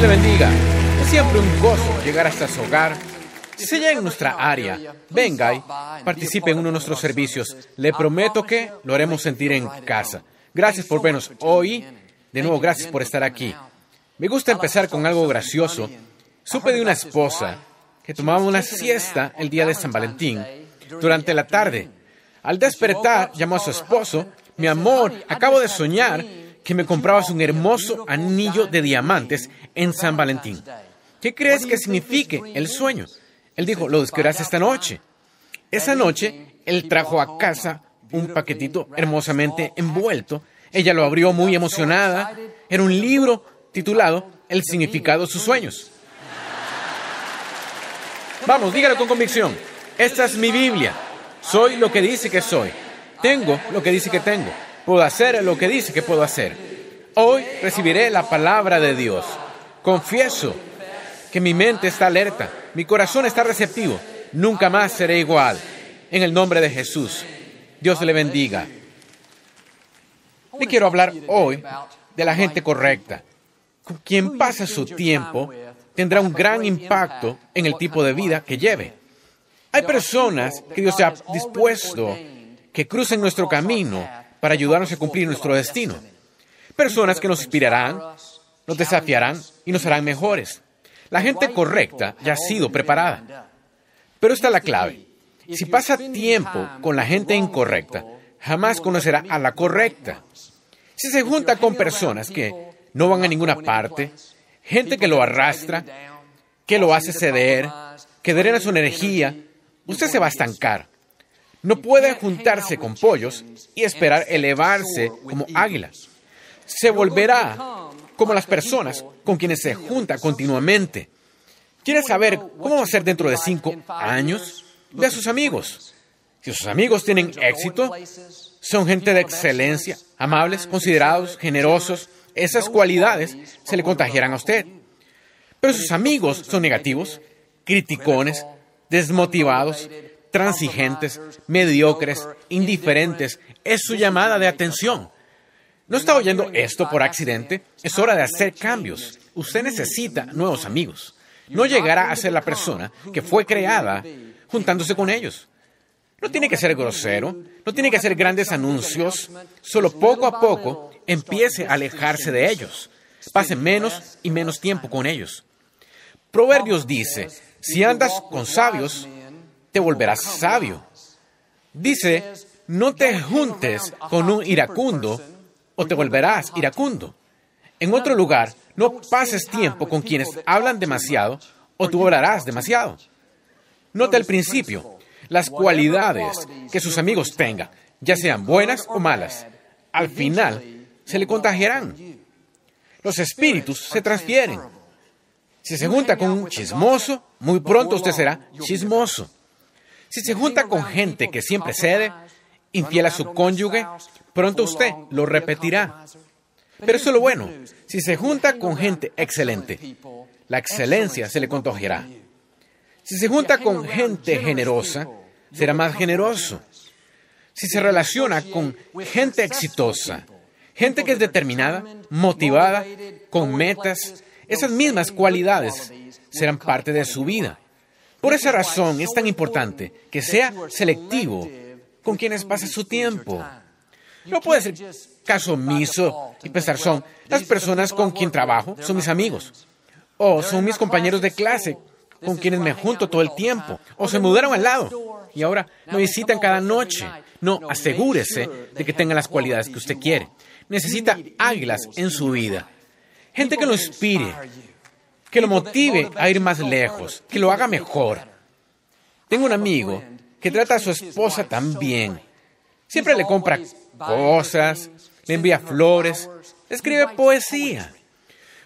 le bendiga. Es siempre un gozo llegar hasta su hogar. Si se llega en nuestra área, venga y participe en uno de nuestros servicios. Le prometo que lo haremos sentir en casa. Gracias por vernos hoy. De nuevo, gracias por estar aquí. Me gusta empezar con algo gracioso. Supe de una esposa que tomaba una siesta el día de San Valentín durante la tarde. Al despertar, llamó a su esposo, mi amor, acabo de soñar que me comprabas un hermoso anillo de diamantes en San Valentín. ¿Qué crees que signifique el sueño? Él dijo, lo descubrirás esta noche. Esa noche, él trajo a casa un paquetito hermosamente envuelto. Ella lo abrió muy emocionada. Era un libro titulado El significado de sus sueños. Vamos, dígalo con convicción. Esta es mi Biblia. Soy lo que dice que soy. Tengo lo que dice que tengo. Puedo hacer lo que dice que puedo hacer. Hoy recibiré la palabra de Dios. Confieso que mi mente está alerta, mi corazón está receptivo. Nunca más seré igual. En el nombre de Jesús. Dios le bendiga. Le quiero hablar hoy de la gente correcta. Quien pasa su tiempo tendrá un gran impacto en el tipo de vida que lleve. Hay personas que Dios ha dispuesto que crucen nuestro camino para ayudarnos a cumplir nuestro destino. Personas que nos inspirarán, nos desafiarán y nos harán mejores. La gente correcta ya ha sido preparada. Pero está la clave. Si pasa tiempo con la gente incorrecta, jamás conocerá a la correcta. Si se junta con personas que no van a ninguna parte, gente que lo arrastra, que lo hace ceder, que drena su energía, usted se va a estancar. No puede juntarse con pollos y esperar elevarse como águilas. Se volverá como las personas con quienes se junta continuamente. ¿Quiere saber cómo va a ser dentro de cinco años? Ve a sus amigos. Si sus amigos tienen éxito, son gente de excelencia, amables, considerados, generosos, esas cualidades se le contagiarán a usted. Pero sus amigos son negativos, criticones, desmotivados, transigentes, mediocres, indiferentes. Es su llamada de atención. No está oyendo esto por accidente. Es hora de hacer cambios. Usted necesita nuevos amigos. No llegará a ser la persona que fue creada juntándose con ellos. No tiene que ser grosero, no tiene que hacer grandes anuncios, solo poco a poco empiece a alejarse de ellos. Pase menos y menos tiempo con ellos. Proverbios dice, si andas con sabios, te volverás sabio. Dice, no te juntes con un iracundo o te volverás iracundo. En otro lugar, no pases tiempo con quienes hablan demasiado o tú hablarás demasiado. Note al principio las cualidades que sus amigos tengan, ya sean buenas o malas. Al final, se le contagiarán. Los espíritus se transfieren. Si se junta con un chismoso, muy pronto usted será chismoso. Si se junta con gente que siempre cede, infiel a su cónyuge, pronto usted lo repetirá. Pero eso es lo bueno. Si se junta con gente excelente, la excelencia se le contagiará. Si se junta con gente generosa, será más generoso. Si se relaciona con gente exitosa, gente que es determinada, motivada, con metas, esas mismas cualidades serán parte de su vida. Por esa razón es tan importante que sea selectivo con quienes pasa su tiempo. No puede ser caso omiso y pensar son las personas con quien trabajo, son mis amigos, o son mis compañeros de clase con quienes me junto todo el tiempo, o se mudaron al lado y ahora me visitan cada noche. No, asegúrese de que tengan las cualidades que usted quiere. Necesita águilas en su vida. Gente que lo inspire, que lo motive a ir más lejos, que lo haga mejor. Tengo un amigo que trata a su esposa tan bien. Siempre le compra cosas, le envía flores, escribe poesía.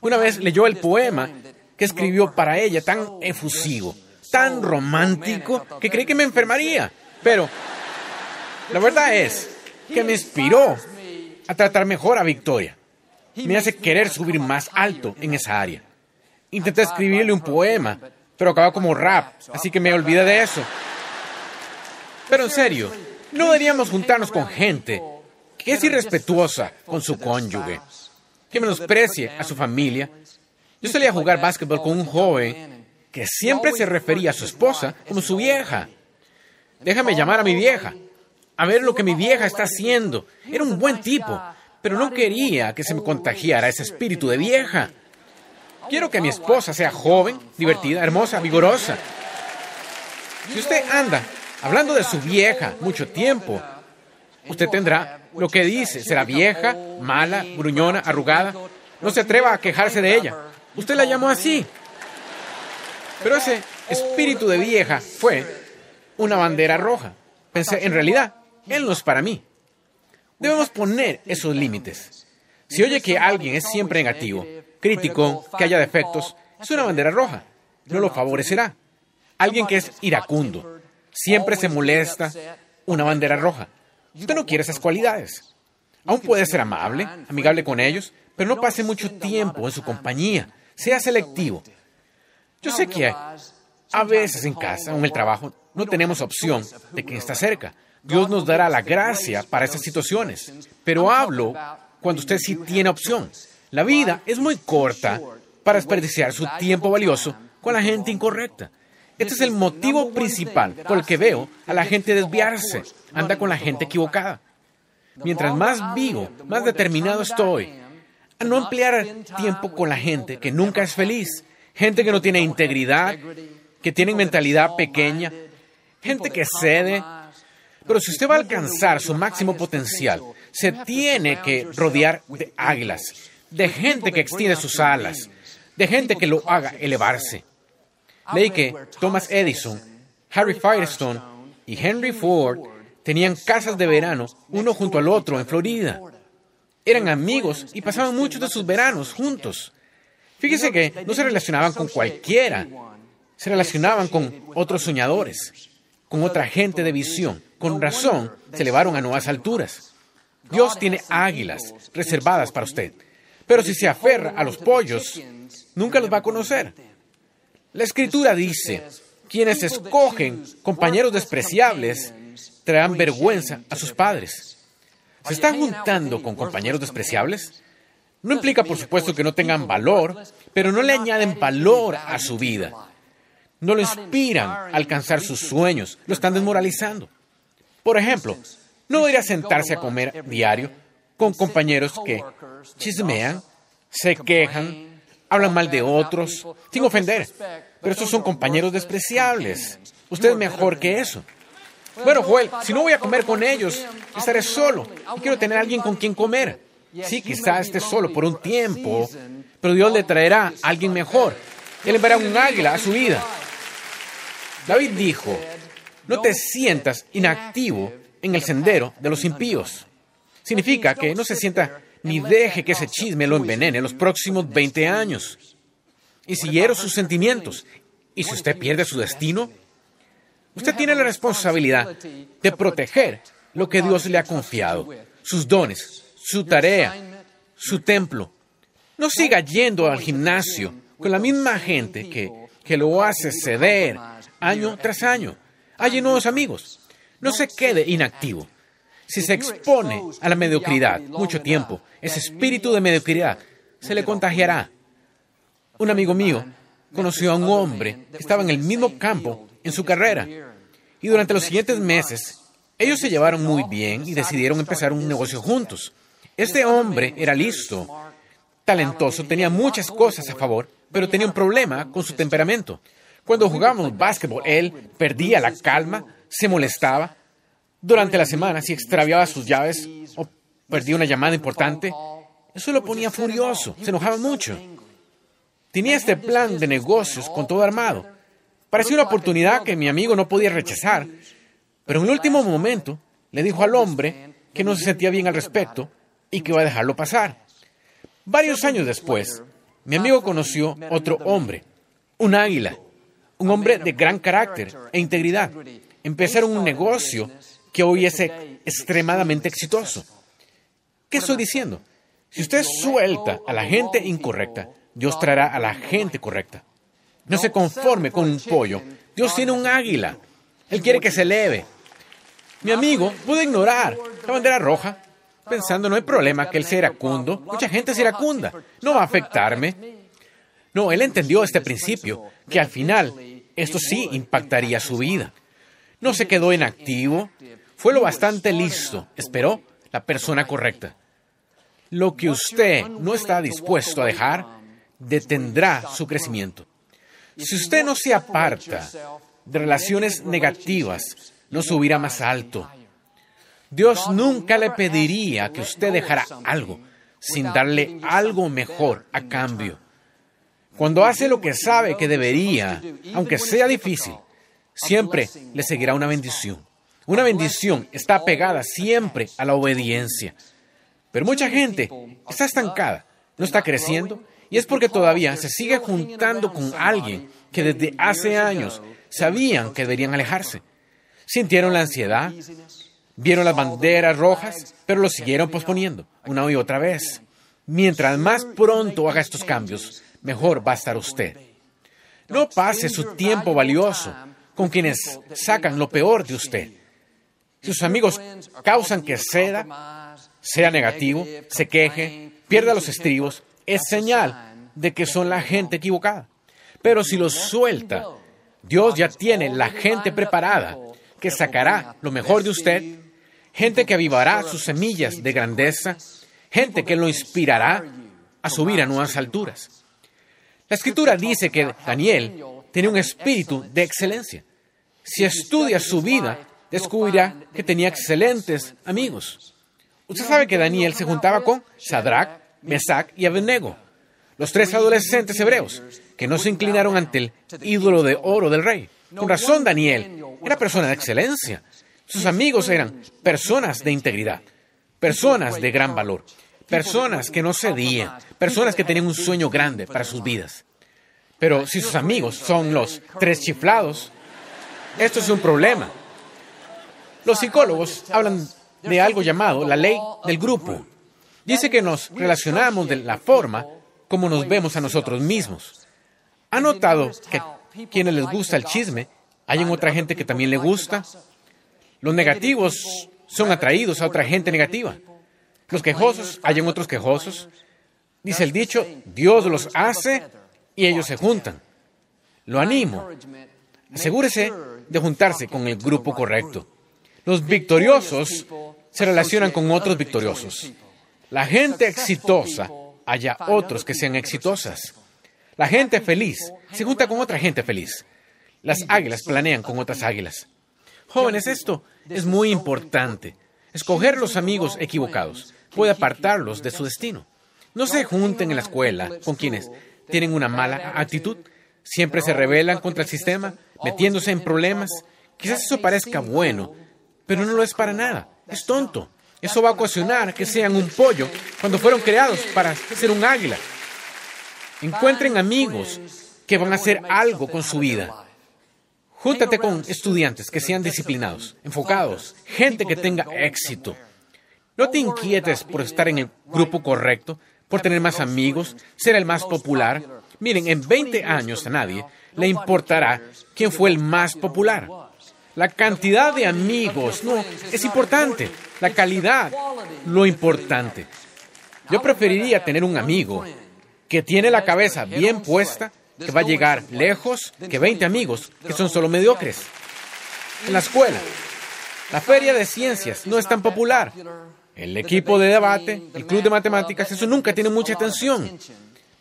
Una vez leyó el poema que escribió para ella, tan efusivo, tan romántico, que creí que me enfermaría. Pero la verdad es que me inspiró a tratar mejor a Victoria. Me hace querer subir más alto en esa área. Intenté escribirle un poema, pero acaba como rap, así que me olvidé de eso. Pero en serio, no deberíamos juntarnos con gente que es irrespetuosa con su cónyuge, que menosprecie a su familia Yo salí a jugar básquetbol con un joven que siempre se refería a su esposa como su vieja. Déjame llamar a mi vieja, a ver lo que mi vieja está haciendo. Era un buen tipo, pero no quería que se me contagiara ese espíritu de vieja. Quiero que mi esposa sea joven, divertida, hermosa, vigorosa. Si usted anda hablando de su vieja mucho tiempo, usted tendrá lo que dice. Será vieja, mala, gruñona, arrugada. No se atreva a quejarse de ella. Usted la llamó así. Pero ese espíritu de vieja fue una bandera roja. Pensé, en realidad, él no es para mí. Debemos poner esos límites. Si oye que alguien es siempre negativo, crítico, que haya defectos, es una bandera roja. No lo favorecerá. Alguien que es iracundo, siempre se molesta, una bandera roja. Usted no quiere esas cualidades. Aún puede ser amable, amigable con ellos, pero no pase mucho tiempo en su compañía. Sea selectivo. Yo sé que a veces en casa o en el trabajo no tenemos opción de quien está cerca. Dios nos dará la gracia para esas situaciones. Pero hablo cuando usted sí tiene opción. La vida es muy corta para desperdiciar su tiempo valioso con la gente incorrecta. Este es el motivo principal por el que veo a la gente desviarse. Anda con la gente equivocada. Mientras más vivo, más determinado estoy a no emplear tiempo con la gente que nunca es feliz, gente que no tiene integridad, que tiene mentalidad pequeña, gente que cede. Pero si usted va a alcanzar su máximo potencial, se tiene que rodear de águilas, de gente que extiende sus alas, de gente que lo haga elevarse. Leí que Thomas Edison, Harry Firestone y Henry Ford tenían casas de verano uno junto al otro en Florida. Eran amigos y pasaban muchos de sus veranos juntos. Fíjese que no se relacionaban con cualquiera, se relacionaban con otros soñadores, con otra gente de visión. Con razón se elevaron a nuevas alturas. Dios tiene águilas reservadas para usted, pero si se aferra a los pollos, nunca los va a conocer. La escritura dice, quienes escogen compañeros despreciables traerán vergüenza a sus padres. ¿Se están juntando con compañeros despreciables? No implica, por supuesto, que no tengan valor, pero no le añaden valor a su vida. No lo inspiran a alcanzar sus sueños, lo están desmoralizando. Por ejemplo, no debería sentarse a comer diario con compañeros que chismean, se quejan, hablan mal de otros, sin ofender. Pero estos son compañeros despreciables. Usted es mejor que eso. Bueno, Joel, si no voy a comer con ellos, estaré solo. Y quiero tener a alguien con quien comer. Sí, quizás esté solo por un tiempo, pero Dios le traerá a alguien mejor. Él enviará un águila a su vida. David dijo, no te sientas inactivo en el sendero de los impíos. Significa que no se sienta ni deje que ese chisme lo envenene los próximos 20 años. Y si hiero sus sentimientos, y si usted pierde su destino, usted tiene la responsabilidad de proteger lo que Dios le ha confiado, sus dones, su tarea, su templo. No siga yendo al gimnasio con la misma gente que, que lo hace ceder año tras año. Hay nuevos amigos. No se quede inactivo. Si se expone a la mediocridad mucho tiempo, ese espíritu de mediocridad se le contagiará. Un amigo mío conoció a un hombre que estaba en el mismo campo en su carrera y durante los siguientes meses ellos se llevaron muy bien y decidieron empezar un negocio juntos. Este hombre era listo, talentoso, tenía muchas cosas a favor, pero tenía un problema con su temperamento. Cuando jugábamos básquetbol, él perdía la calma, se molestaba, durante la semana, si extraviaba sus llaves o perdía una llamada importante, eso lo ponía furioso, se enojaba mucho. Tenía este plan de negocios con todo armado. Parecía una oportunidad que mi amigo no podía rechazar, pero en el último momento le dijo al hombre que no se sentía bien al respecto y que iba a dejarlo pasar. Varios años después, mi amigo conoció otro hombre, un águila, un hombre de gran carácter e integridad. Empezaron un negocio que hoy es extremadamente exitoso. ¿Qué estoy diciendo? Si usted suelta a la gente incorrecta, Dios traerá a la gente correcta. No se conforme con un pollo. Dios tiene un águila. Él quiere que se eleve. Mi amigo puede ignorar la bandera roja, pensando no hay problema que él sea iracundo. Mucha gente es iracunda. No va a afectarme. No, él entendió este principio, que al final esto sí impactaría su vida. No se quedó inactivo, fue lo bastante listo, esperó la persona correcta. Lo que usted no está dispuesto a dejar detendrá su crecimiento. Si usted no se aparta de relaciones negativas, no subirá más alto. Dios nunca le pediría que usted dejara algo sin darle algo mejor a cambio. Cuando hace lo que sabe que debería, aunque sea difícil, siempre le seguirá una bendición. Una bendición está pegada siempre a la obediencia. Pero mucha gente está estancada, no está creciendo, y es porque todavía se sigue juntando con alguien que desde hace años sabían que deberían alejarse. Sintieron la ansiedad, vieron las banderas rojas, pero lo siguieron posponiendo una y otra vez. Mientras más pronto haga estos cambios, mejor va a estar usted. No pase su tiempo valioso con quienes sacan lo peor de usted. Sus amigos causan que ceda, sea negativo, se queje, pierda los estribos, es señal de que son la gente equivocada. Pero si los suelta, Dios ya tiene la gente preparada que sacará lo mejor de usted, gente que avivará sus semillas de grandeza, gente que lo inspirará a subir a nuevas alturas. La escritura dice que Daniel tenía un espíritu de excelencia. Si estudia su vida, descubrirá que tenía excelentes amigos. Usted sabe que Daniel se juntaba con Sadrach, Mesach y Abednego, los tres adolescentes hebreos que no se inclinaron ante el ídolo de oro del rey. Con razón, Daniel era persona de excelencia. Sus amigos eran personas de integridad, personas de gran valor personas que no cedían, personas que tenían un sueño grande para sus vidas. Pero si sus amigos son los tres chiflados, esto es un problema. Los psicólogos hablan de algo llamado la ley del grupo. Dice que nos relacionamos de la forma como nos vemos a nosotros mismos. ¿Ha notado que quienes les gusta el chisme, hay otra gente que también le gusta? Los negativos son atraídos a otra gente negativa. Los quejosos, hay otros quejosos. Dice el dicho, Dios los hace y ellos se juntan. Lo animo. Asegúrese de juntarse con el grupo correcto. Los victoriosos se relacionan con otros victoriosos. La gente exitosa haya otros que sean exitosas. La gente feliz se junta con otra gente feliz. Las águilas planean con otras águilas. Jóvenes, esto es muy importante. Escoger los amigos equivocados puede apartarlos de su destino. No se junten en la escuela con quienes tienen una mala actitud, siempre se rebelan contra el sistema, metiéndose en problemas. Quizás eso parezca bueno, pero no lo es para nada. Es tonto. Eso va a ocasionar que sean un pollo cuando fueron creados para ser un águila. Encuentren amigos que van a hacer algo con su vida. Júntate con estudiantes que sean disciplinados, enfocados, gente que tenga éxito. No te inquietes por estar en el grupo correcto, por tener más amigos, ser el más popular. Miren, en 20 años a nadie le importará quién fue el más popular. La cantidad de amigos no es importante, la calidad lo importante. Yo preferiría tener un amigo que tiene la cabeza bien puesta que va a llegar lejos que 20 amigos que son solo mediocres. En la escuela, la feria de ciencias no es tan popular. El equipo de debate, el club de matemáticas, eso nunca tiene mucha atención.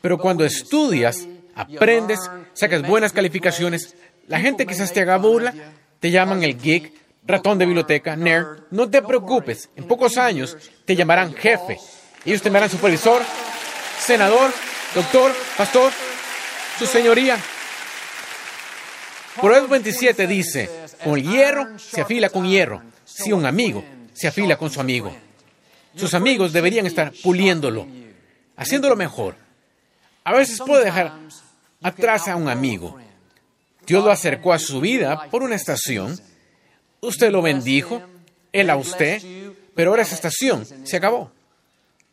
Pero cuando estudias, aprendes, sacas buenas calificaciones, la gente quizás te haga burla, te llaman el geek, ratón de biblioteca, nerd. No te preocupes, en pocos años te llamarán jefe. Ellos te llamarán supervisor, senador, doctor, pastor, su señoría. Proverbios 27 dice, con el hierro se afila con hierro, si un amigo se afila con su amigo. Sus amigos deberían estar puliéndolo, haciéndolo mejor. A veces puede dejar atrás a un amigo. Dios lo acercó a su vida por una estación. Usted lo bendijo, él a usted, pero ahora esa estación se acabó.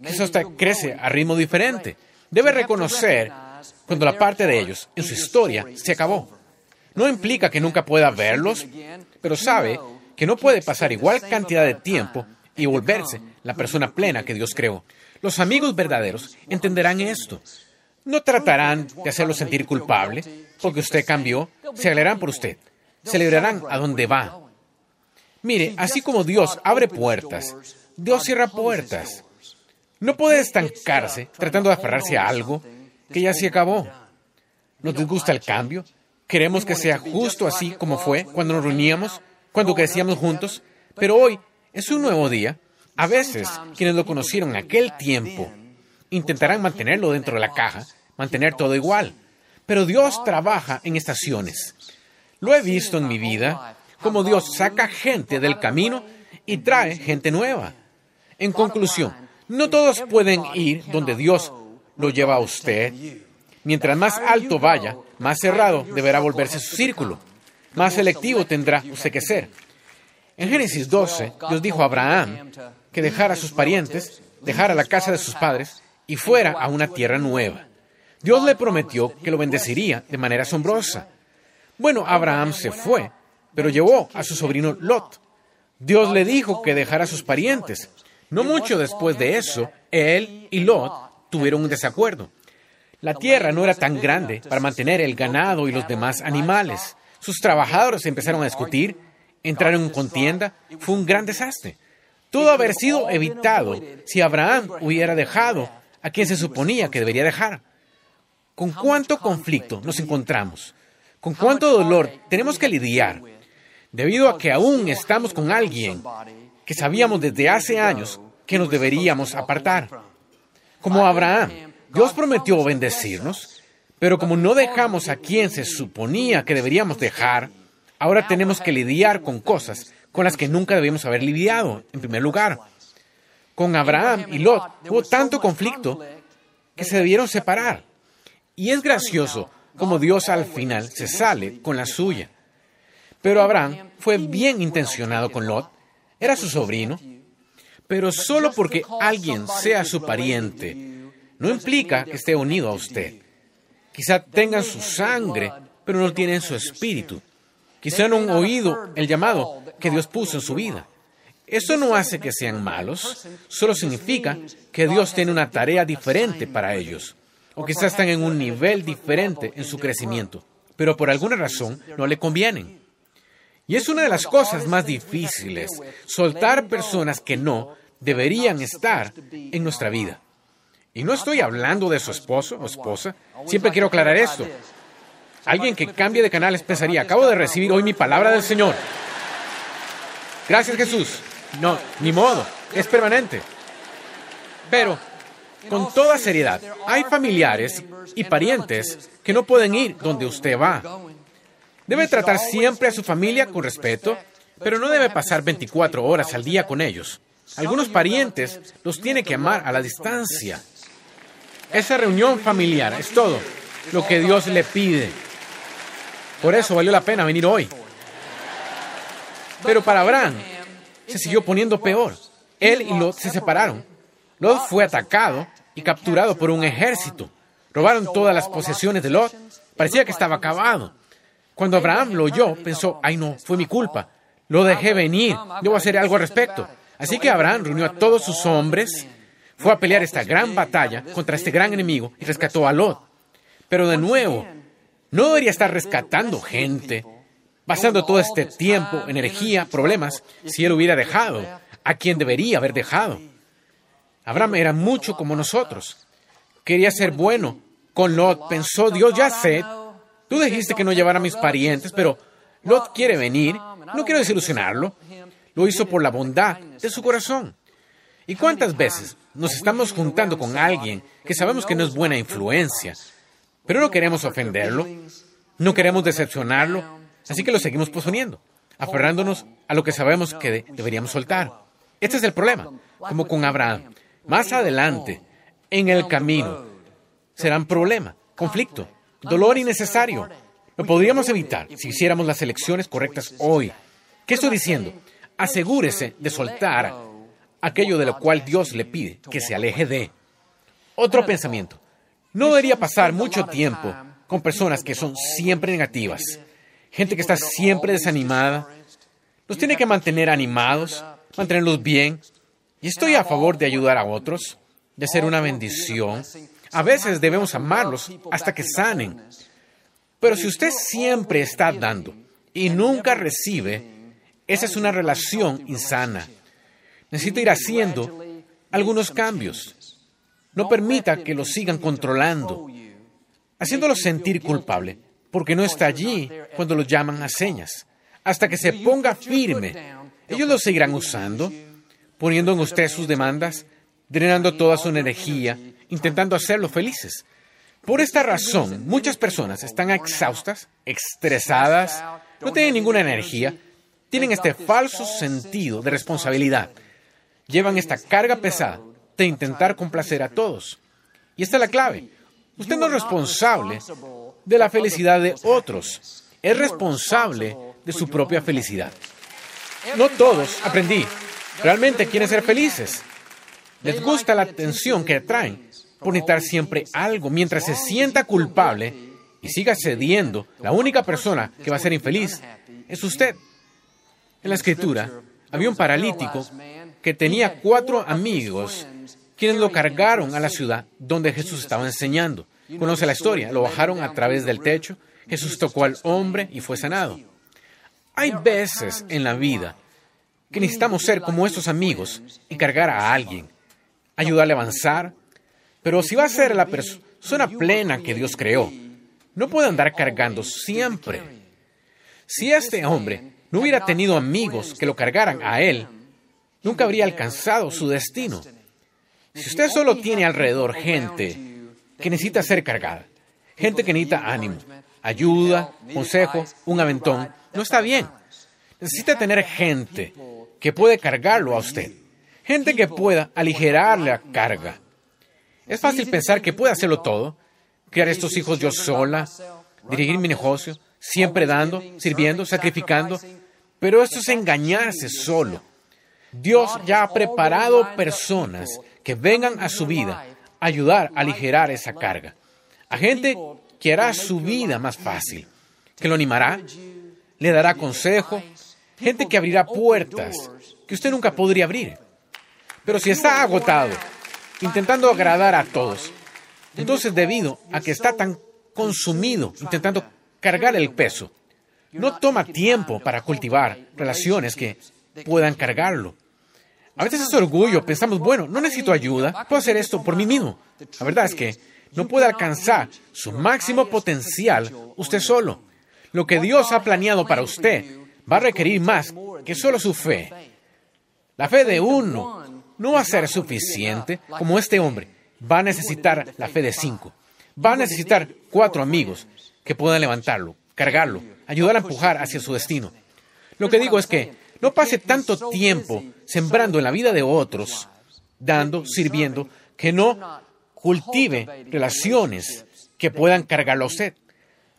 Quizás usted crece a ritmo diferente. Debe reconocer cuando la parte de ellos en su historia se acabó. No implica que nunca pueda verlos, pero sabe que no puede pasar igual cantidad de tiempo y volverse la persona plena que Dios creó. Los amigos verdaderos entenderán esto. No tratarán de hacerlo sentir culpable porque usted cambió, se alegrarán por usted, celebrarán a donde va. Mire, así como Dios abre puertas, Dios cierra puertas. No puede estancarse tratando de aferrarse a algo que ya se acabó. ¿Nos disgusta el cambio? Queremos que sea justo así como fue cuando nos reuníamos, cuando crecíamos juntos, pero hoy es un nuevo día. A veces, quienes lo conocieron en aquel tiempo intentarán mantenerlo dentro de la caja, mantener todo igual. Pero Dios trabaja en estaciones. Lo he visto en mi vida, como Dios saca gente del camino y trae gente nueva. En conclusión, no todos pueden ir donde Dios lo lleva a usted. Mientras más alto vaya, más cerrado deberá volverse su círculo. Más selectivo tendrá usted que ser. En Génesis 12, Dios dijo a Abraham que dejara a sus parientes, dejara la casa de sus padres y fuera a una tierra nueva. Dios le prometió que lo bendeciría de manera asombrosa. Bueno, Abraham se fue, pero llevó a su sobrino Lot. Dios le dijo que dejara a sus parientes, no mucho después de eso, él y Lot tuvieron un desacuerdo. La tierra no era tan grande para mantener el ganado y los demás animales. Sus trabajadores empezaron a discutir, entraron en contienda, fue un gran desastre. Todo haber sido evitado si Abraham hubiera dejado a quien se suponía que debería dejar. ¿Con cuánto conflicto nos encontramos? ¿Con cuánto dolor tenemos que lidiar? Debido a que aún estamos con alguien que sabíamos desde hace años que nos deberíamos apartar. Como Abraham, Dios prometió bendecirnos, pero como no dejamos a quien se suponía que deberíamos dejar, ahora tenemos que lidiar con cosas con las que nunca debíamos haber lidiado, en primer lugar. Con Abraham y Lot hubo tanto conflicto que se debieron separar. Y es gracioso como Dios al final se sale con la suya. Pero Abraham fue bien intencionado con Lot era su sobrino, pero solo porque alguien sea su pariente no implica que esté unido a usted. Quizá tengan su sangre, pero no tienen su espíritu. Quizá no han oído el llamado que Dios puso en su vida. Eso no hace que sean malos, solo significa que Dios tiene una tarea diferente para ellos, o quizás están en un nivel diferente en su crecimiento, pero por alguna razón no le convienen. Y es una de las cosas más difíciles, soltar personas que no deberían estar en nuestra vida. Y no estoy hablando de su esposo o esposa, siempre quiero aclarar esto. Alguien que cambie de canales pensaría, acabo de recibir hoy mi palabra del Señor. Gracias Jesús. No, ni modo, es permanente. Pero, con toda seriedad, hay familiares y parientes que no pueden ir donde usted va. Debe tratar siempre a su familia con respeto, pero no debe pasar 24 horas al día con ellos. Algunos parientes los tiene que amar a la distancia. Esa reunión familiar es todo lo que Dios le pide. Por eso valió la pena venir hoy. Pero para Abraham se siguió poniendo peor. Él y Lot se separaron. Lot fue atacado y capturado por un ejército. Robaron todas las posesiones de Lot. Parecía que estaba acabado. Cuando Abraham lo oyó, pensó, ay no, fue mi culpa. Lo dejé venir, debo hacer algo al respecto. Así que Abraham reunió a todos sus hombres, fue a pelear esta gran batalla contra este gran enemigo y rescató a Lot. Pero de nuevo, no debería estar rescatando gente, pasando todo este tiempo, energía, problemas, si él hubiera dejado a quien debería haber dejado. Abraham era mucho como nosotros. Quería ser bueno. Con Lot pensó, Dios ya sé, Tú dijiste que no llevara a mis parientes, pero Lot quiere venir. No quiero desilusionarlo. Lo hizo por la bondad de su corazón. ¿Y cuántas veces nos estamos juntando con alguien que sabemos que no es buena influencia, pero no queremos ofenderlo, no queremos decepcionarlo, así que lo seguimos posponiendo, aferrándonos a lo que sabemos que deberíamos soltar? Este es el problema, como con Abraham. Más adelante, en el camino, será un problema, conflicto, dolor innecesario. Lo podríamos evitar si hiciéramos las elecciones correctas hoy. ¿Qué estoy diciendo? Asegúrese de soltar aquello de lo cual Dios le pide que se aleje de. Otro pensamiento. No debería pasar mucho tiempo con personas que son siempre negativas, gente que está siempre desanimada. Los tiene que mantener animados, mantenerlos bien. Y estoy a favor de ayudar a otros, de ser una bendición, A veces debemos amarlos hasta que sanen. Pero si usted siempre está dando y nunca recibe, esa es una relación insana. Necesita ir haciendo algunos cambios. No permita que lo sigan controlando, haciéndolo sentir culpable, porque no está allí cuando lo llaman a señas. Hasta que se ponga firme, ellos lo seguirán usando, poniendo en usted sus demandas, drenando toda su energía, intentando hacerlo felices. Por esta razón, muchas personas están exhaustas, estresadas, no tienen ninguna energía, tienen este falso sentido de responsabilidad. Llevan esta carga pesada de intentar complacer a todos. Y esta es la clave. Usted no es responsable de la felicidad de otros, es responsable de su propia felicidad. No todos, aprendí, realmente quieren ser felices. Les gusta la atención que atraen por necesitar siempre algo mientras se sienta culpable y siga cediendo. La única persona que va a ser infeliz es usted. En la escritura había un paralítico que tenía cuatro amigos quienes lo cargaron a la ciudad donde Jesús estaba enseñando. Conoce la historia, lo bajaron a través del techo, Jesús tocó al hombre y fue sanado. Hay veces en la vida que necesitamos ser como estos amigos y cargar a alguien, ayudarle a avanzar, pero si va a ser la persona plena que Dios creó, no puede andar cargando siempre. Si este hombre no hubiera tenido amigos que lo cargaran a él, nunca habría alcanzado su destino. Si usted solo tiene alrededor gente que necesita ser cargada, gente que necesita ánimo, ayuda, consejo, un aventón, no está bien. Necesita tener gente que puede cargarlo a usted, gente que pueda aligerarle la carga. Es fácil pensar que puede hacerlo todo, criar estos hijos yo sola, dirigir mi negocio, siempre dando, sirviendo, sacrificando, pero esto es engañarse solo. Dios ya ha preparado personas que vengan a su vida a ayudar a aligerar esa carga. A gente que hará su vida más fácil, que lo animará, le dará consejo, gente que abrirá puertas que usted nunca podría abrir. Pero si está agotado, intentando agradar a todos, entonces debido a que está tan consumido intentando cargar el peso, no toma tiempo para cultivar relaciones que puedan cargarlo. A veces es orgullo, pensamos, bueno, no necesito ayuda, puedo hacer esto por mí mismo. La verdad es que no puede alcanzar su máximo potencial usted solo. Lo que Dios ha planeado para usted va a requerir más que solo su fe. La fe de uno no va a ser suficiente como este hombre. Va a necesitar la fe de cinco. Va a necesitar cuatro amigos que puedan levantarlo, cargarlo, ayudar a empujar hacia su destino. Lo que digo es que no pase tanto tiempo sembrando en la vida de otros, dando, sirviendo, que no cultive relaciones que puedan cargarlo a usted.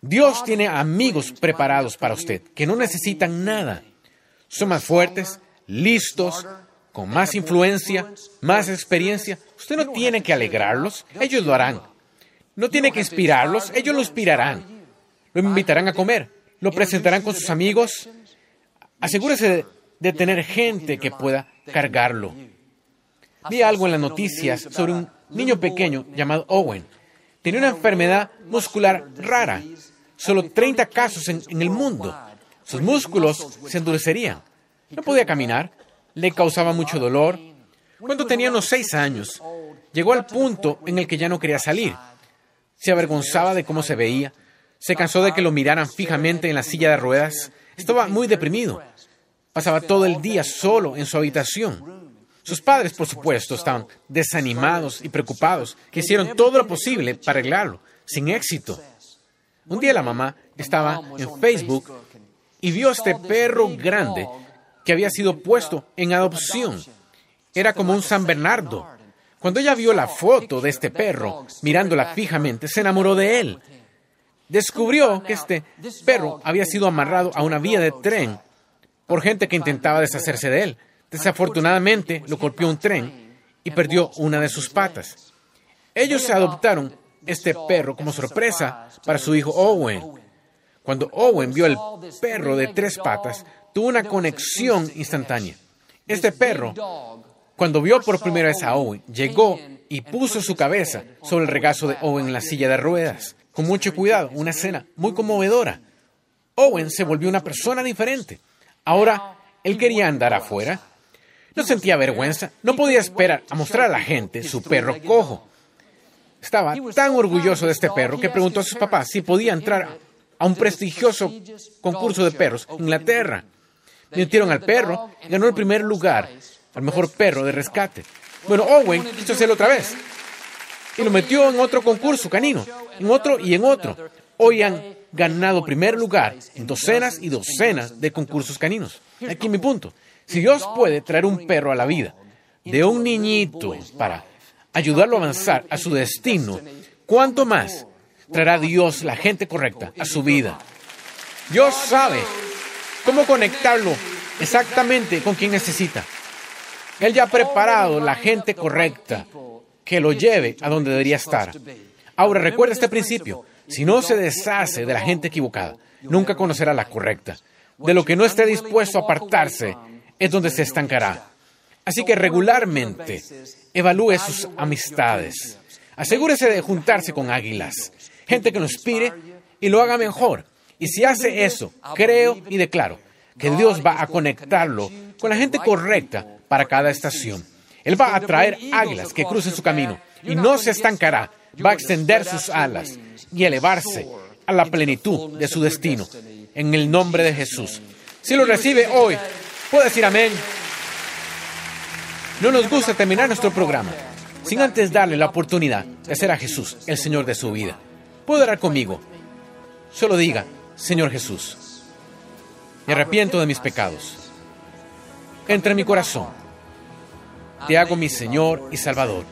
Dios tiene amigos preparados para usted que no necesitan nada. Son más fuertes, listos, con más influencia, más experiencia. Usted no tiene que alegrarlos, ellos lo harán. No tiene que inspirarlos, ellos lo inspirarán. Lo invitarán a comer, lo presentarán con sus amigos. Asegúrese de, tener gente que pueda cargarlo. Vi algo en las noticias sobre un niño pequeño llamado Owen. Tenía una enfermedad muscular rara. Solo 30 casos en, el mundo. Sus músculos se endurecerían. No podía caminar. Le causaba mucho dolor. Cuando tenía unos seis años, llegó al punto en el que ya no quería salir. Se avergonzaba de cómo se veía. Se cansó de que lo miraran fijamente en la silla de ruedas. Estaba muy deprimido. Pasaba todo el día solo en su habitación. Sus padres, por supuesto, estaban desanimados y preocupados, que hicieron todo lo posible para arreglarlo, sin éxito. Un día la mamá estaba en Facebook y vio a este perro grande que había sido puesto en adopción. Era como un San Bernardo. Cuando ella vio la foto de este perro mirándola fijamente, se enamoró de él descubrió que este perro había sido amarrado a una vía de tren por gente que intentaba deshacerse de él. Desafortunadamente lo golpeó un tren y perdió una de sus patas. Ellos adoptaron este perro como sorpresa para su hijo Owen. Cuando Owen vio el perro de tres patas, tuvo una conexión instantánea. Este perro Cuando vio por primera vez a Owen, llegó y puso su cabeza sobre el regazo de Owen en la silla de ruedas. Con mucho cuidado, una escena muy conmovedora. Owen se volvió una persona diferente. Ahora, él quería andar afuera. No sentía vergüenza, no podía esperar a mostrar a la gente su perro cojo. Estaba tan orgulloso de este perro que preguntó a sus papás si podía entrar a un prestigioso concurso de perros en Inglaterra. Metieron al perro y ganó el primer lugar, al mejor perro de rescate. Bueno, Owen quiso hacerlo otra vez. Y lo metió en otro concurso canino, en otro y en otro. Hoy han ganado primer lugar en docenas y docenas de concursos caninos. Aquí mi punto. Si Dios puede traer un perro a la vida de un niñito para ayudarlo a avanzar a su destino, ¿cuánto más traerá Dios la gente correcta a su vida? Dios sabe cómo conectarlo exactamente con quien necesita. Él ya ha preparado la gente correcta que lo lleve a donde debería estar. Ahora recuerda este principio. Si no se deshace de la gente equivocada, nunca conocerá la correcta. De lo que no esté dispuesto a apartarse es donde se estancará. Así que regularmente evalúe sus amistades. Asegúrese de juntarse con águilas, gente que lo inspire y lo haga mejor. Y si hace eso, creo y declaro que Dios va a conectarlo con la gente correcta para cada estación. Él va a traer águilas que crucen su camino y no se estancará. Va a extender sus alas y elevarse a la plenitud de su destino. En el nombre de Jesús. Si lo recibe hoy, puede decir amén. No nos gusta terminar nuestro programa sin antes darle la oportunidad de hacer a Jesús el Señor de su vida. Puede orar conmigo. Solo diga, Señor Jesús, me arrepiento de mis pecados. Entra en mi corazón. Te hago mi Señor y Salvador.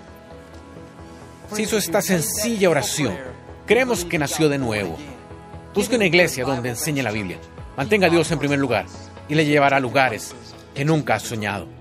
Si hizo esta sencilla oración, creemos que nació de nuevo. Busque una iglesia donde enseñe la Biblia. Mantenga a Dios en primer lugar y le llevará a lugares que nunca ha soñado.